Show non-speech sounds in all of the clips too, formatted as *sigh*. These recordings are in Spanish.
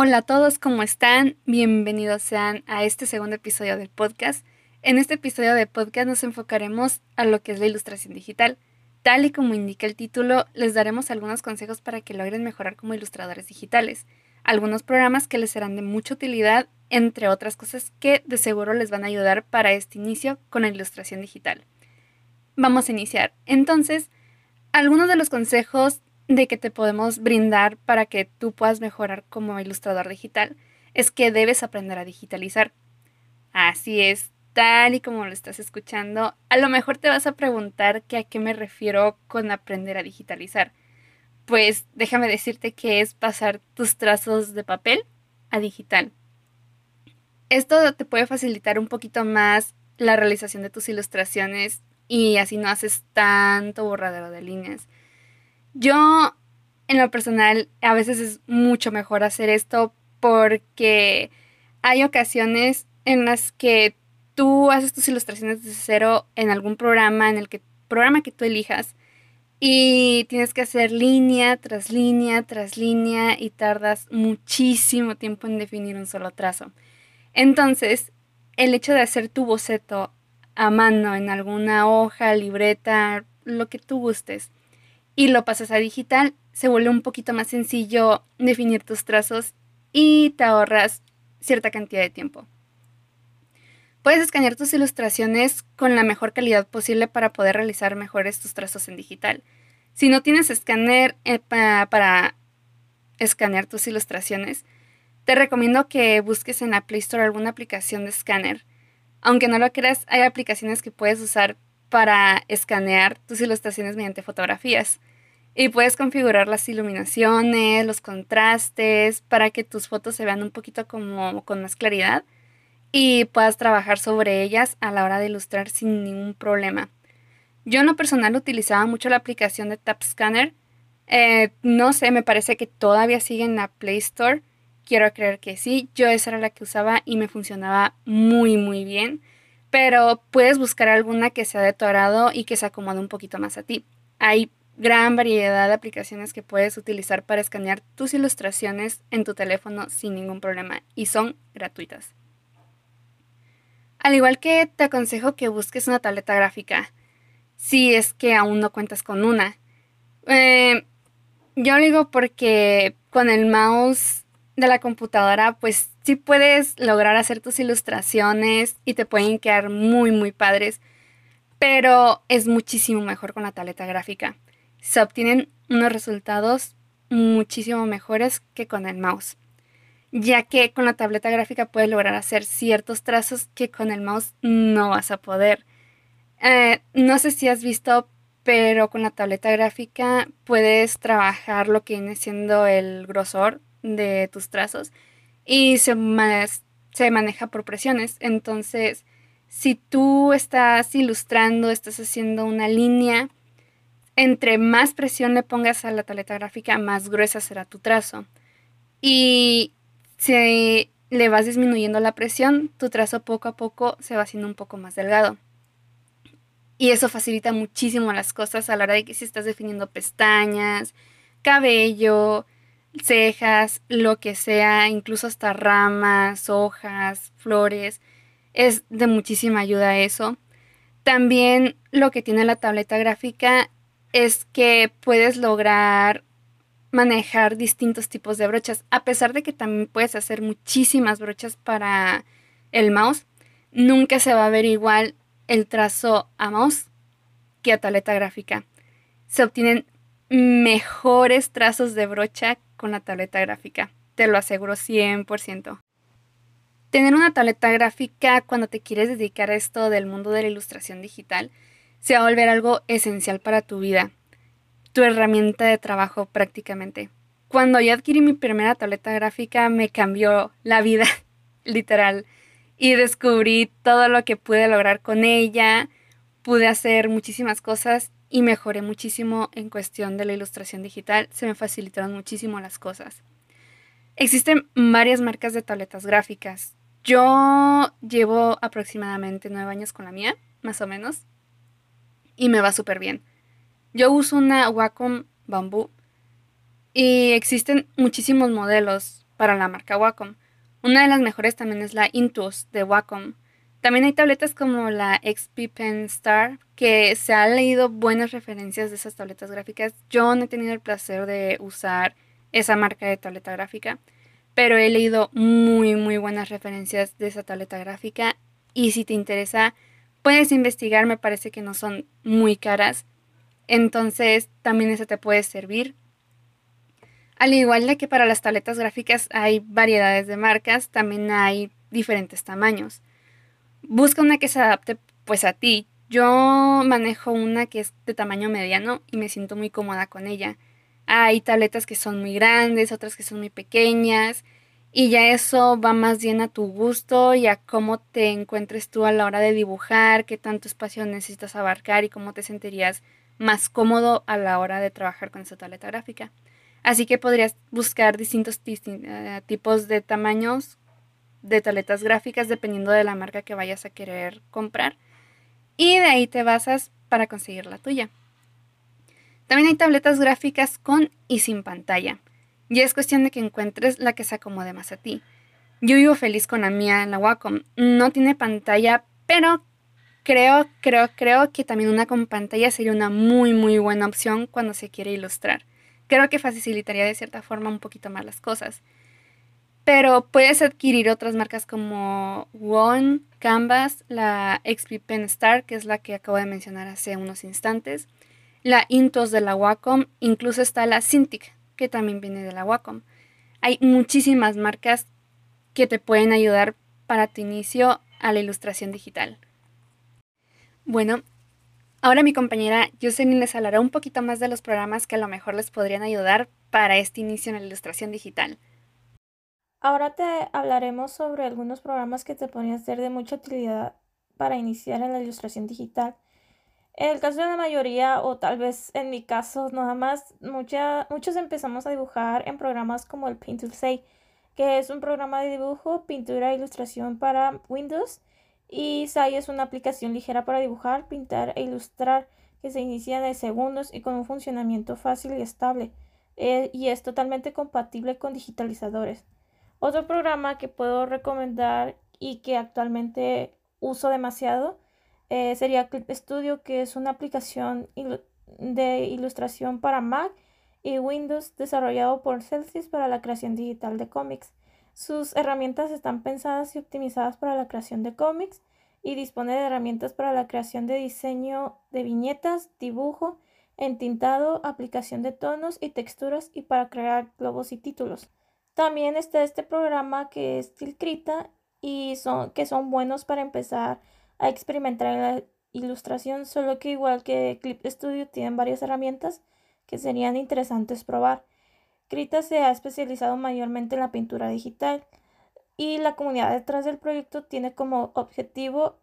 Hola a todos, ¿cómo están? Bienvenidos sean a este segundo episodio del podcast. En este episodio de podcast nos enfocaremos a lo que es la ilustración digital. Tal y como indica el título, les daremos algunos consejos para que logren mejorar como ilustradores digitales, algunos programas que les serán de mucha utilidad, entre otras cosas que de seguro les van a ayudar para este inicio con la ilustración digital. Vamos a iniciar. Entonces, algunos de los consejos de que te podemos brindar para que tú puedas mejorar como ilustrador digital es que debes aprender a digitalizar. Así es, tal y como lo estás escuchando, a lo mejor te vas a preguntar que a qué me refiero con aprender a digitalizar. Pues déjame decirte que es pasar tus trazos de papel a digital. Esto te puede facilitar un poquito más la realización de tus ilustraciones y así no haces tanto borradero de líneas. Yo, en lo personal, a veces es mucho mejor hacer esto porque hay ocasiones en las que tú haces tus ilustraciones desde cero en algún programa, en el que programa que tú elijas, y tienes que hacer línea tras línea tras línea y tardas muchísimo tiempo en definir un solo trazo. Entonces, el hecho de hacer tu boceto a mano en alguna hoja, libreta, lo que tú gustes, y lo pasas a digital, se vuelve un poquito más sencillo definir tus trazos y te ahorras cierta cantidad de tiempo. Puedes escanear tus ilustraciones con la mejor calidad posible para poder realizar mejores tus trazos en digital. Si no tienes escáner eh, para escanear tus ilustraciones, te recomiendo que busques en la Play Store alguna aplicación de escáner. Aunque no lo creas, hay aplicaciones que puedes usar para escanear tus ilustraciones mediante fotografías. Y puedes configurar las iluminaciones, los contrastes, para que tus fotos se vean un poquito como con más claridad y puedas trabajar sobre ellas a la hora de ilustrar sin ningún problema. Yo en lo personal utilizaba mucho la aplicación de TapScanner. Eh, no sé, me parece que todavía sigue en la Play Store. Quiero creer que sí. Yo esa era la que usaba y me funcionaba muy muy bien. Pero puedes buscar alguna que sea de tu y que se acomode un poquito más a ti. Hay gran variedad de aplicaciones que puedes utilizar para escanear tus ilustraciones en tu teléfono sin ningún problema y son gratuitas. Al igual que te aconsejo que busques una tableta gráfica, si es que aún no cuentas con una. Eh, yo lo digo porque con el mouse de la computadora, pues sí puedes lograr hacer tus ilustraciones y te pueden quedar muy, muy padres, pero es muchísimo mejor con la tableta gráfica se obtienen unos resultados muchísimo mejores que con el mouse, ya que con la tableta gráfica puedes lograr hacer ciertos trazos que con el mouse no vas a poder. Eh, no sé si has visto, pero con la tableta gráfica puedes trabajar lo que viene siendo el grosor de tus trazos y se, se maneja por presiones. Entonces, si tú estás ilustrando, estás haciendo una línea, entre más presión le pongas a la tableta gráfica, más gruesa será tu trazo. Y si le vas disminuyendo la presión, tu trazo poco a poco se va haciendo un poco más delgado. Y eso facilita muchísimo las cosas a la hora de que si estás definiendo pestañas, cabello, cejas, lo que sea, incluso hasta ramas, hojas, flores, es de muchísima ayuda eso. También lo que tiene la tableta gráfica es que puedes lograr manejar distintos tipos de brochas, a pesar de que también puedes hacer muchísimas brochas para el mouse, nunca se va a ver igual el trazo a mouse que a tableta gráfica. Se obtienen mejores trazos de brocha con la tableta gráfica, te lo aseguro 100%. Tener una tableta gráfica cuando te quieres dedicar a esto del mundo de la ilustración digital se va a volver algo esencial para tu vida, tu herramienta de trabajo prácticamente. Cuando yo adquirí mi primera tableta gráfica me cambió la vida, *laughs* literal, y descubrí todo lo que pude lograr con ella, pude hacer muchísimas cosas y mejoré muchísimo en cuestión de la ilustración digital, se me facilitaron muchísimo las cosas. Existen varias marcas de tabletas gráficas. Yo llevo aproximadamente nueve años con la mía, más o menos y me va súper bien. Yo uso una Wacom Bamboo y existen muchísimos modelos. para la marca Wacom. Una de las mejores también es la Intuos de Wacom. También hay tabletas como la XP Pen Star, que se han leído buenas referencias de esas tabletas gráficas. Yo no he tenido el placer de usar esa marca de tableta gráfica, pero he leído muy, muy buenas referencias de esa tableta gráfica. Y si te interesa, puedes investigar, me parece que no son muy caras. Entonces, también esa te puede servir. Al igual de que para las tabletas gráficas hay variedades de marcas, también hay diferentes tamaños. Busca una que se adapte pues a ti. Yo manejo una que es de tamaño mediano y me siento muy cómoda con ella. Hay tabletas que son muy grandes, otras que son muy pequeñas y ya eso va más bien a tu gusto y a cómo te encuentres tú a la hora de dibujar, qué tanto espacio necesitas abarcar y cómo te sentirías más cómodo a la hora de trabajar con esa tableta gráfica. Así que podrías buscar distintos eh, tipos de tamaños de tabletas gráficas dependiendo de la marca que vayas a querer comprar. Y de ahí te basas para conseguir la tuya. También hay tabletas gráficas con y sin pantalla. Y es cuestión de que encuentres la que se acomode más a ti. Yo vivo feliz con la mía, la Wacom. No tiene pantalla, pero creo, creo, creo que también una con pantalla sería una muy, muy buena opción cuando se quiere ilustrar. Creo que facilitaría de cierta forma un poquito más las cosas. Pero puedes adquirir otras marcas como One, Canvas, la XP Pen Star, que es la que acabo de mencionar hace unos instantes, la Intos de la Wacom, incluso está la Cintiq, que también viene de la Wacom. Hay muchísimas marcas que te pueden ayudar para tu inicio a la ilustración digital. Bueno, ahora mi compañera Jocelyn les hablará un poquito más de los programas que a lo mejor les podrían ayudar para este inicio en la ilustración digital. Ahora te hablaremos sobre algunos programas que te podrían ser de mucha utilidad para iniciar en la ilustración digital. En el caso de la mayoría, o tal vez en mi caso nada más, muchos empezamos a dibujar en programas como el Paint 6, que es un programa de dibujo, pintura e ilustración para Windows. Y SAI es una aplicación ligera para dibujar, pintar e ilustrar que se inicia de segundos y con un funcionamiento fácil y estable. Eh, y es totalmente compatible con digitalizadores. Otro programa que puedo recomendar y que actualmente uso demasiado eh, sería Clip Studio, que es una aplicación de ilustración para Mac y Windows desarrollado por Celsius para la creación digital de cómics. Sus herramientas están pensadas y optimizadas para la creación de cómics y dispone de herramientas para la creación de diseño de viñetas, dibujo, entintado, aplicación de tonos y texturas y para crear globos y títulos. También está este programa que es Tilcrita y son, que son buenos para empezar a experimentar en la ilustración, solo que igual que Clip Studio tienen varias herramientas que serían interesantes probar. Krita se ha especializado mayormente en la pintura digital y la comunidad detrás del proyecto tiene como objetivo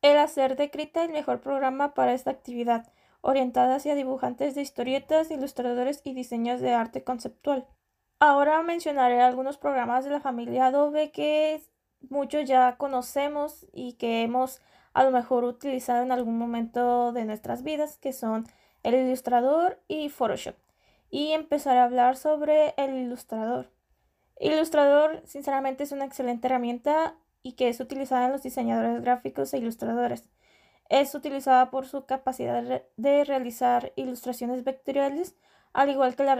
el hacer de Krita el mejor programa para esta actividad, orientada hacia dibujantes de historietas, ilustradores y diseños de arte conceptual. Ahora mencionaré algunos programas de la familia Adobe que muchos ya conocemos y que hemos a lo mejor utilizado en algún momento de nuestras vidas, que son el Ilustrador y Photoshop. Y empezaré a hablar sobre el Ilustrador. Ilustrador, sinceramente, es una excelente herramienta y que es utilizada en los diseñadores gráficos e ilustradores. Es utilizada por su capacidad de realizar ilustraciones vectoriales, al igual que la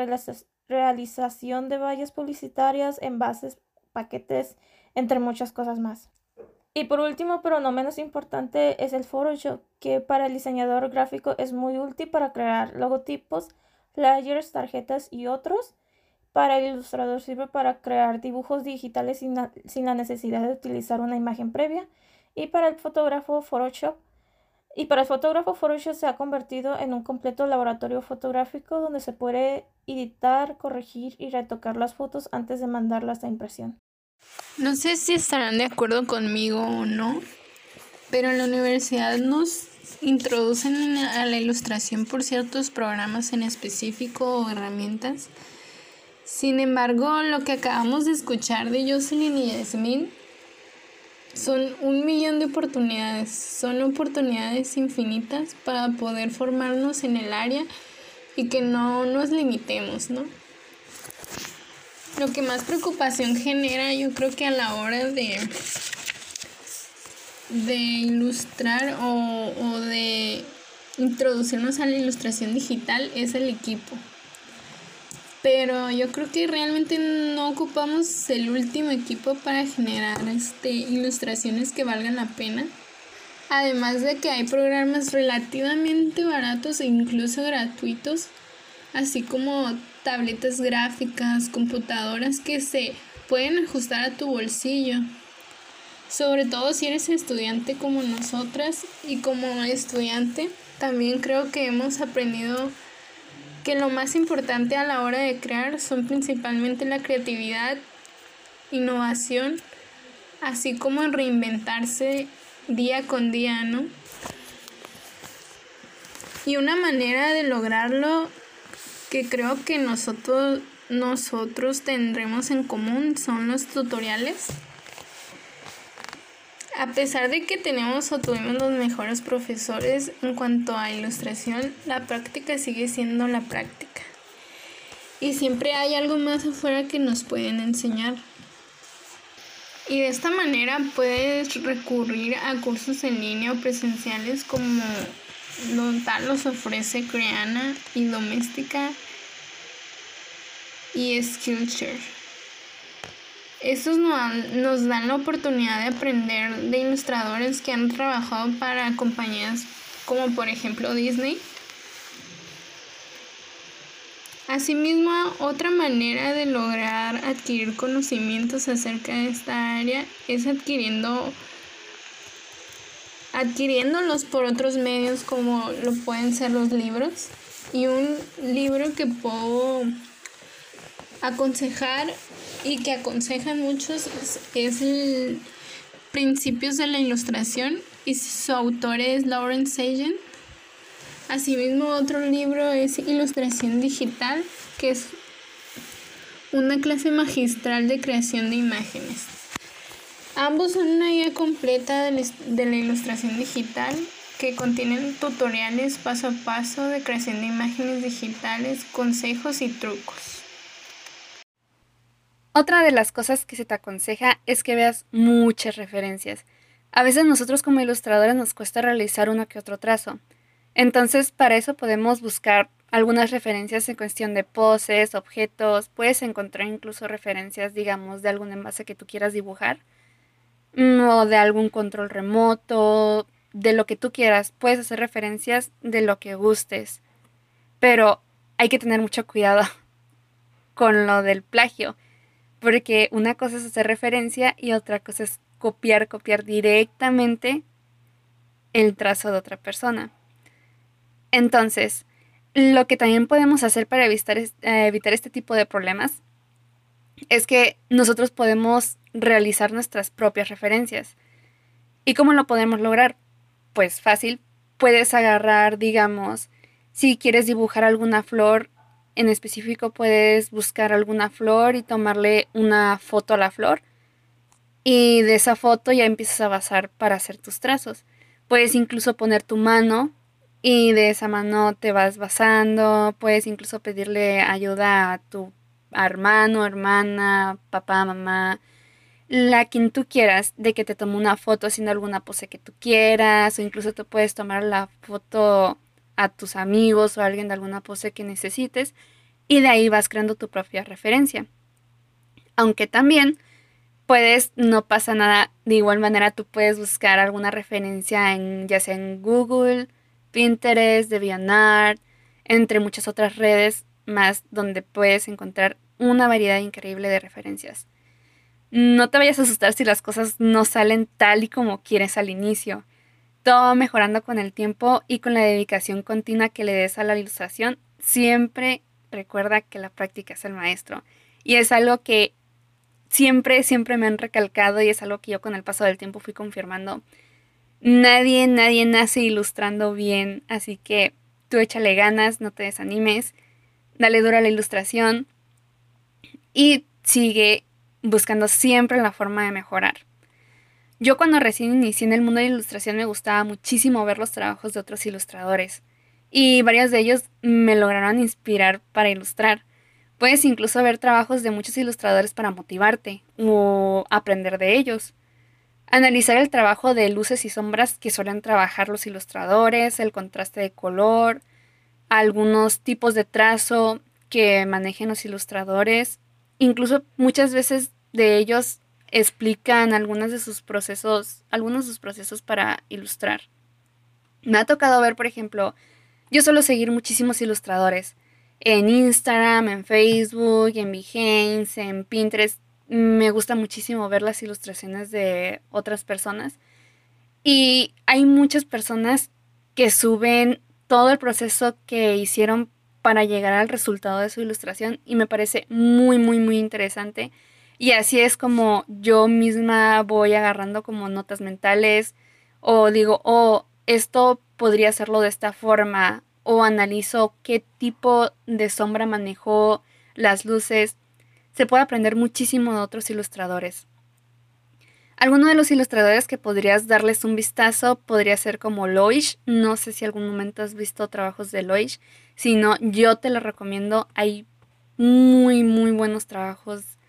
realización de vallas publicitarias, envases, paquetes, entre muchas cosas más. Y por último, pero no menos importante, es el Photoshop, que para el diseñador gráfico es muy útil para crear logotipos, flyers, tarjetas y otros. Para el ilustrador sirve para crear dibujos digitales sin la, sin la necesidad de utilizar una imagen previa. Y para el fotógrafo Photoshop y para el fotógrafo, Photoshop se ha convertido en un completo laboratorio fotográfico donde se puede editar, corregir y retocar las fotos antes de mandarlas a impresión. No sé si estarán de acuerdo conmigo o no, pero en la universidad nos introducen a la ilustración por ciertos programas en específico o herramientas. Sin embargo, lo que acabamos de escuchar de Jocelyn y Yasmin son un millón de oportunidades, son oportunidades infinitas para poder formarnos en el área y que no nos limitemos, ¿no? lo que más preocupación genera, yo creo que a la hora de, de ilustrar o, o de introducirnos a la ilustración digital es el equipo. Pero yo creo que realmente no ocupamos el último equipo para generar este, ilustraciones que valgan la pena. Además de que hay programas relativamente baratos e incluso gratuitos, así como tabletas gráficas, computadoras que se pueden ajustar a tu bolsillo. Sobre todo si eres estudiante como nosotras y como estudiante, también creo que hemos aprendido que lo más importante a la hora de crear son principalmente la creatividad, innovación, así como reinventarse día con día, ¿no? Y una manera de lograrlo que creo que nosotros, nosotros tendremos en común son los tutoriales. A pesar de que tenemos o tuvimos los mejores profesores en cuanto a ilustración, la práctica sigue siendo la práctica. Y siempre hay algo más afuera que nos pueden enseñar. Y de esta manera puedes recurrir a cursos en línea o presenciales como tal los ofrece Creana y Doméstica y Skillshare. Estos nos dan la oportunidad de aprender de ilustradores que han trabajado para compañías como por ejemplo Disney. Asimismo, otra manera de lograr adquirir conocimientos acerca de esta área es adquiriendo adquiriéndolos por otros medios como lo pueden ser los libros. Y un libro que puedo aconsejar y que aconsejan muchos es, el Principios de la Ilustración y su autor es Lauren Sagan. Asimismo, otro libro es Ilustración Digital, que es una clase magistral de creación de imágenes. Ambos son una guía completa de la ilustración digital que contienen tutoriales paso a paso de creación de imágenes digitales, consejos y trucos. Otra de las cosas que se te aconseja es que veas muchas referencias. A veces nosotros como ilustradores nos cuesta realizar uno que otro trazo. Entonces, para eso podemos buscar algunas referencias en cuestión de poses, objetos, puedes encontrar incluso referencias, digamos, de algún envase que tú quieras dibujar, mm, o de algún control remoto, de lo que tú quieras. Puedes hacer referencias de lo que gustes, pero hay que tener mucho cuidado *laughs* con lo del plagio porque una cosa es hacer referencia y otra cosa es copiar, copiar directamente el trazo de otra persona. Entonces, lo que también podemos hacer para evitar, eh, evitar este tipo de problemas es que nosotros podemos realizar nuestras propias referencias. ¿Y cómo lo podemos lograr? Pues fácil, puedes agarrar, digamos, si quieres dibujar alguna flor, en específico puedes buscar alguna flor y tomarle una foto a la flor. Y de esa foto ya empiezas a basar para hacer tus trazos. Puedes incluso poner tu mano y de esa mano te vas basando. Puedes incluso pedirle ayuda a tu hermano, hermana, papá, mamá, la quien tú quieras, de que te tome una foto haciendo alguna pose que tú quieras. O incluso tú puedes tomar la foto a tus amigos o a alguien de alguna pose que necesites y de ahí vas creando tu propia referencia. Aunque también puedes, no pasa nada, de igual manera tú puedes buscar alguna referencia en ya sea en Google, Pinterest, DeviantArt, entre muchas otras redes más donde puedes encontrar una variedad increíble de referencias. No te vayas a asustar si las cosas no salen tal y como quieres al inicio todo mejorando con el tiempo y con la dedicación continua que le des a la ilustración, siempre recuerda que la práctica es el maestro. Y es algo que siempre, siempre me han recalcado y es algo que yo con el paso del tiempo fui confirmando. Nadie, nadie nace ilustrando bien, así que tú échale ganas, no te desanimes, dale duro a la ilustración y sigue buscando siempre la forma de mejorar. Yo cuando recién inicié en el mundo de la ilustración me gustaba muchísimo ver los trabajos de otros ilustradores y varios de ellos me lograron inspirar para ilustrar. Puedes incluso ver trabajos de muchos ilustradores para motivarte o aprender de ellos. Analizar el trabajo de luces y sombras que suelen trabajar los ilustradores, el contraste de color, algunos tipos de trazo que manejen los ilustradores. Incluso muchas veces de ellos explican algunos de sus procesos, algunos de sus procesos para ilustrar. Me ha tocado ver, por ejemplo, yo suelo seguir muchísimos ilustradores en Instagram, en Facebook, en Behance, en Pinterest. Me gusta muchísimo ver las ilustraciones de otras personas. Y hay muchas personas que suben todo el proceso que hicieron para llegar al resultado de su ilustración y me parece muy, muy, muy interesante. Y así es como yo misma voy agarrando como notas mentales o digo, oh, esto podría hacerlo de esta forma o analizo qué tipo de sombra manejó las luces. Se puede aprender muchísimo de otros ilustradores. Alguno de los ilustradores que podrías darles un vistazo podría ser como Loish. No sé si algún momento has visto trabajos de Loish. Si no, yo te lo recomiendo. Hay muy, muy buenos trabajos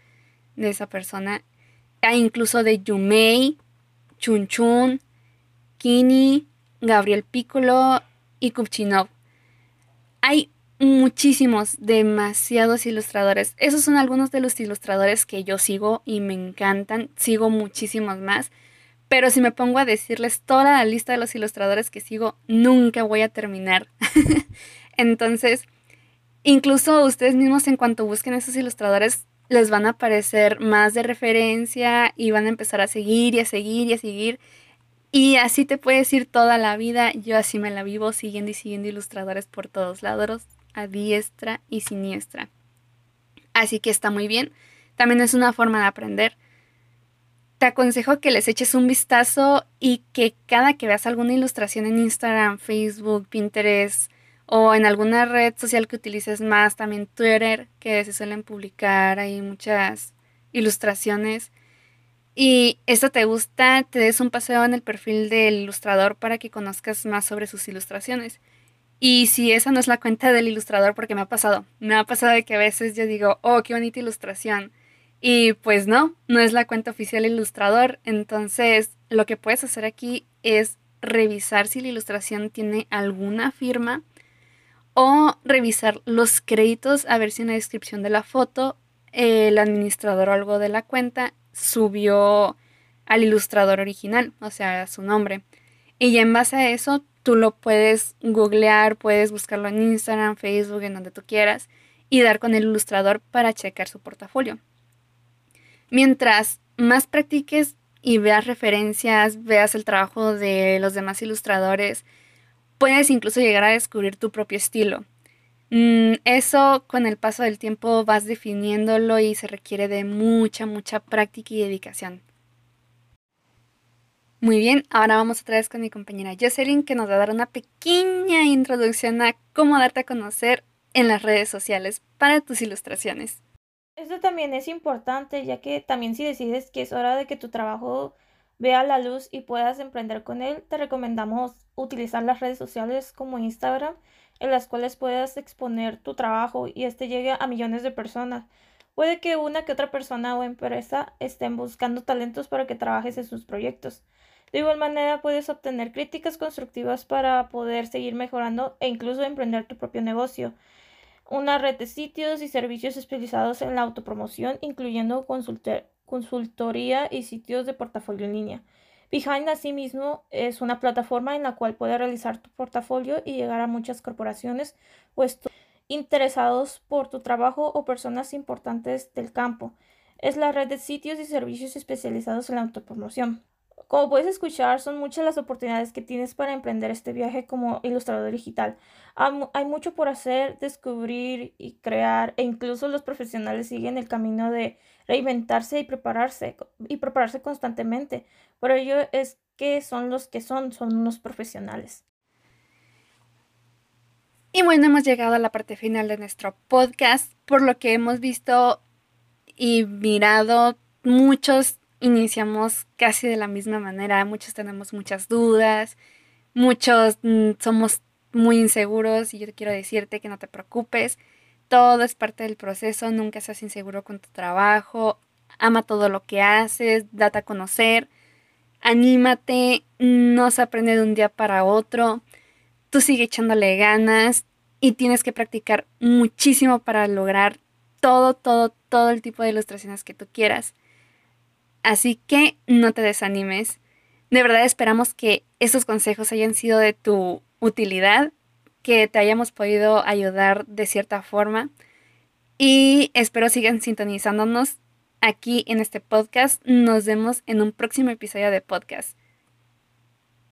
de esa persona. Hay incluso de Yumei, Chun Chun, Kini, Gabriel Piccolo y Kupchinov. Hay muchísimos, demasiados ilustradores. Esos son algunos de los ilustradores que yo sigo y me encantan. Sigo muchísimos más. Pero si me pongo a decirles toda la lista de los ilustradores que sigo, nunca voy a terminar. *laughs* Entonces, incluso ustedes mismos en cuanto busquen esos ilustradores, les van a aparecer más de referencia y van a empezar a seguir y a seguir y a seguir. Y así te puedes ir toda la vida. Yo así me la vivo siguiendo y siguiendo ilustradores por todos lados, a diestra y siniestra. Así que está muy bien. También es una forma de aprender. Te aconsejo que les eches un vistazo y que cada que veas alguna ilustración en Instagram, Facebook, Pinterest, o en alguna red social que utilices más, también Twitter, que se suelen publicar ahí muchas ilustraciones. Y esto te gusta, te des un paseo en el perfil del ilustrador para que conozcas más sobre sus ilustraciones. Y si esa no es la cuenta del ilustrador, porque me ha pasado, me ha pasado de que a veces yo digo, oh, qué bonita ilustración. Y pues no, no es la cuenta oficial del ilustrador. Entonces, lo que puedes hacer aquí es revisar si la ilustración tiene alguna firma o revisar los créditos a ver si en la descripción de la foto el administrador o algo de la cuenta subió al ilustrador original, o sea, su nombre. Y en base a eso tú lo puedes googlear, puedes buscarlo en Instagram, Facebook, en donde tú quieras, y dar con el ilustrador para checar su portafolio. Mientras más practiques y veas referencias, veas el trabajo de los demás ilustradores, puedes incluso llegar a descubrir tu propio estilo. Mm, eso con el paso del tiempo vas definiéndolo y se requiere de mucha, mucha práctica y dedicación. Muy bien, ahora vamos otra vez con mi compañera Jocelyn que nos va a dar una pequeña introducción a cómo darte a conocer en las redes sociales para tus ilustraciones. Esto también es importante ya que también si decides que es hora de que tu trabajo vea la luz y puedas emprender con él, te recomendamos utilizar las redes sociales como Instagram, en las cuales puedas exponer tu trabajo y este llegue a millones de personas. Puede que una que otra persona o empresa estén buscando talentos para que trabajes en sus proyectos. De igual manera, puedes obtener críticas constructivas para poder seguir mejorando e incluso emprender tu propio negocio. Una red de sitios y servicios especializados en la autopromoción, incluyendo consultar consultoría y sitios de portafolio en línea. Behind asimismo es una plataforma en la cual puedes realizar tu portafolio y llegar a muchas corporaciones o interesados por tu trabajo o personas importantes del campo. Es la red de sitios y servicios especializados en la autopromoción. Como puedes escuchar, son muchas las oportunidades que tienes para emprender este viaje como ilustrador digital. Hay mucho por hacer, descubrir y crear, e incluso los profesionales siguen el camino de reinventarse y prepararse y prepararse constantemente. Por ello es que son los que son, son unos profesionales. Y bueno, hemos llegado a la parte final de nuestro podcast, por lo que hemos visto y mirado muchos iniciamos casi de la misma manera, muchos tenemos muchas dudas, muchos mm, somos muy inseguros y yo quiero decirte que no te preocupes. todo es parte del proceso, nunca seas inseguro con tu trabajo, ama todo lo que haces, date a conocer, anímate, no se aprende de un día para otro, tú sigue echándole ganas y tienes que practicar muchísimo para lograr todo, todo, todo el tipo de ilustraciones que tú quieras. Así que no te desanimes. De verdad esperamos que estos consejos hayan sido de tu utilidad que te hayamos podido ayudar de cierta forma. Y espero sigan sintonizándonos aquí en este podcast. Nos vemos en un próximo episodio de podcast.